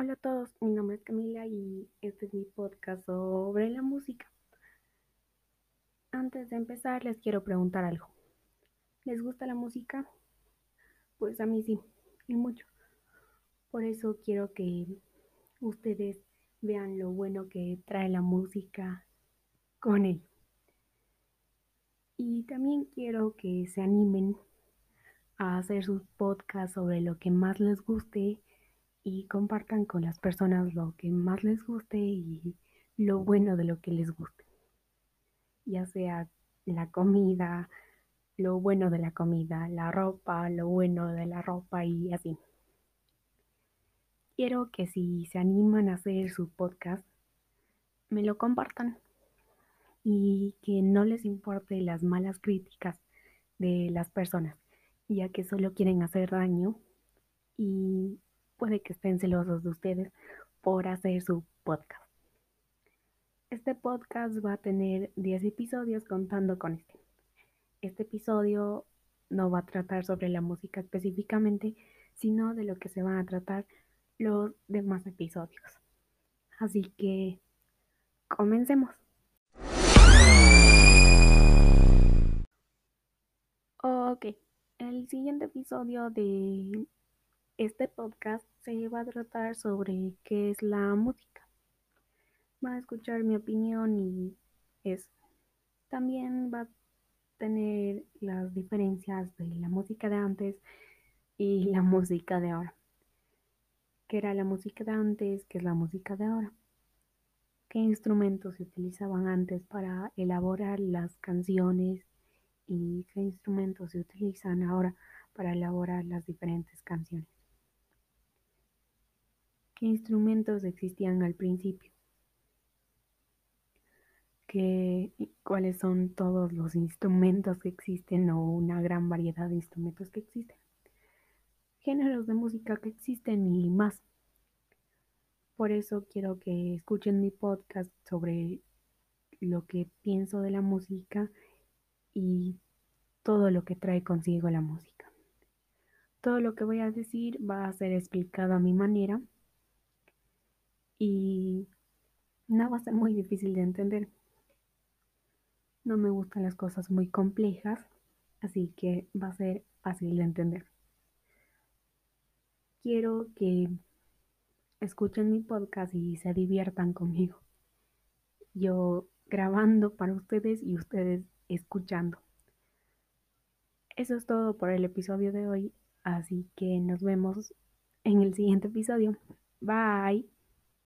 Hola a todos, mi nombre es Camila y este es mi podcast sobre la música. Antes de empezar les quiero preguntar algo. ¿Les gusta la música? Pues a mí sí, y mucho. Por eso quiero que ustedes vean lo bueno que trae la música con él. Y también quiero que se animen a hacer sus podcasts sobre lo que más les guste y compartan con las personas lo que más les guste y lo bueno de lo que les guste. Ya sea la comida, lo bueno de la comida, la ropa, lo bueno de la ropa y así. Quiero que si se animan a hacer su podcast, me lo compartan y que no les importe las malas críticas de las personas, ya que solo quieren hacer daño y puede que estén celosos de ustedes por hacer su podcast. Este podcast va a tener 10 episodios contando con este. Este episodio no va a tratar sobre la música específicamente, sino de lo que se van a tratar los demás episodios. Así que comencemos. Ok, el siguiente episodio de este podcast se va a tratar sobre qué es la música. Va a escuchar mi opinión y eso. También va a tener las diferencias de la música de antes y la música de ahora. ¿Qué era la música de antes? ¿Qué es la música de ahora? ¿Qué instrumentos se utilizaban antes para elaborar las canciones? ¿Y qué instrumentos se utilizan ahora para elaborar las diferentes canciones? ¿Qué instrumentos existían al principio? ¿Qué, ¿Cuáles son todos los instrumentos que existen o una gran variedad de instrumentos que existen? Géneros de música que existen y más. Por eso quiero que escuchen mi podcast sobre lo que pienso de la música y todo lo que trae consigo la música. Todo lo que voy a decir va a ser explicado a mi manera y no va a ser muy difícil de entender. No me gustan las cosas muy complejas, así que va a ser fácil de entender. Quiero que escuchen mi podcast y se diviertan conmigo. Yo grabando para ustedes y ustedes escuchando. Eso es todo por el episodio de hoy, así que nos vemos en el siguiente episodio. Bye.